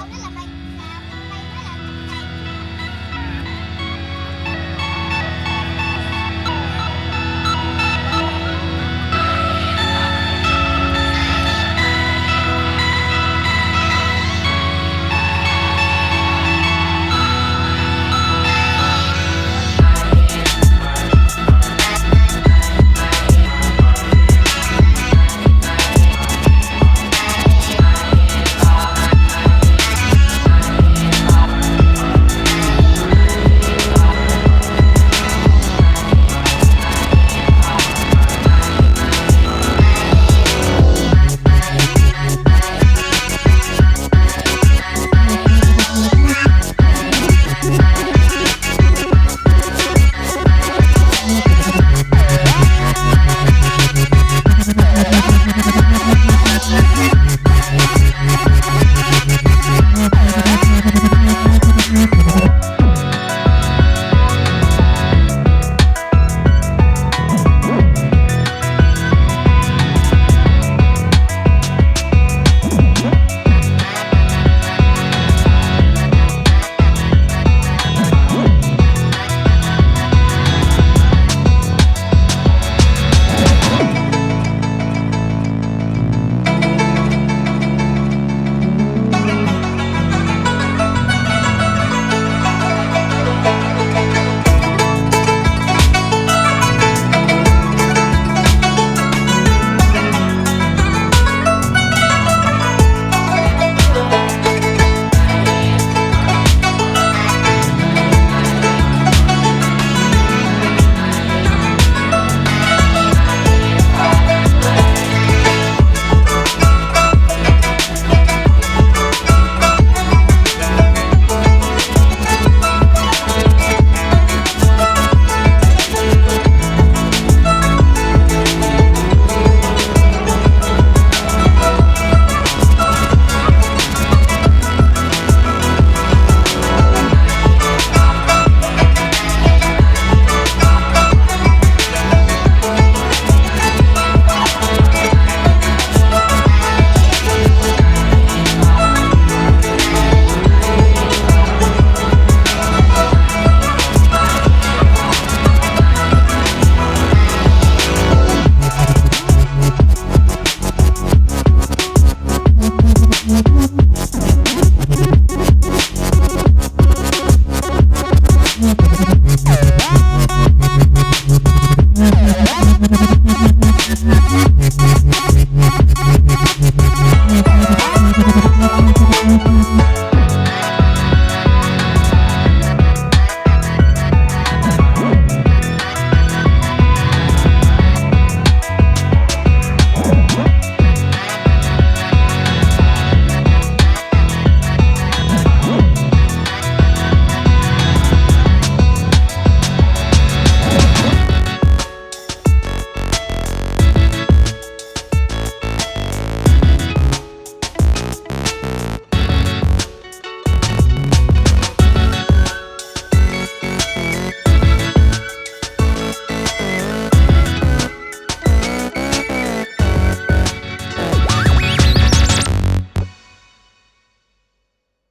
sau đó là mày